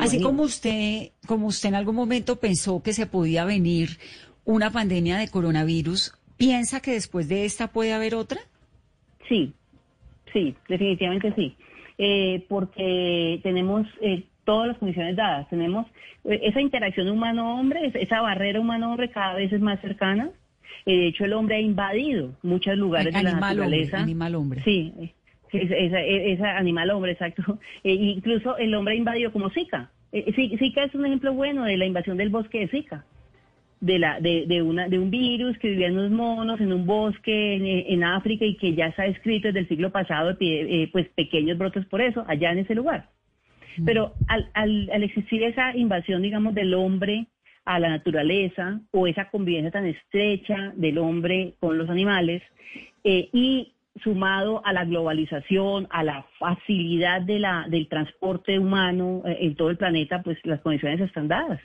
Así como usted, como usted en algún momento pensó que se podía venir una pandemia de coronavirus, ¿piensa que después de esta puede haber otra? Sí, sí, definitivamente sí. Eh, porque tenemos eh, todas las condiciones dadas. Tenemos eh, esa interacción humano-hombre, esa barrera humano-hombre cada vez es más cercana. de hecho, el hombre ha invadido muchos lugares de la naturaleza. animal hombre. Sí, esa, animal hombre, exacto. incluso el hombre ha invadido como Zika. Zika es un ejemplo bueno de la invasión del bosque de Zika de, la, de, de, una, de un virus que vivía en unos monos, en un bosque en, África y que ya está escrito desde el siglo pasado, eh, pues pequeños brotes por eso, allá en ese lugar. Mm. Pero al, al, al existir esa invasión, digamos, del hombre a la naturaleza o esa convivencia tan estrecha del hombre con los animales eh, y sumado a la globalización, a la facilidad de la, del transporte humano eh, en todo el planeta, pues las condiciones están dadas.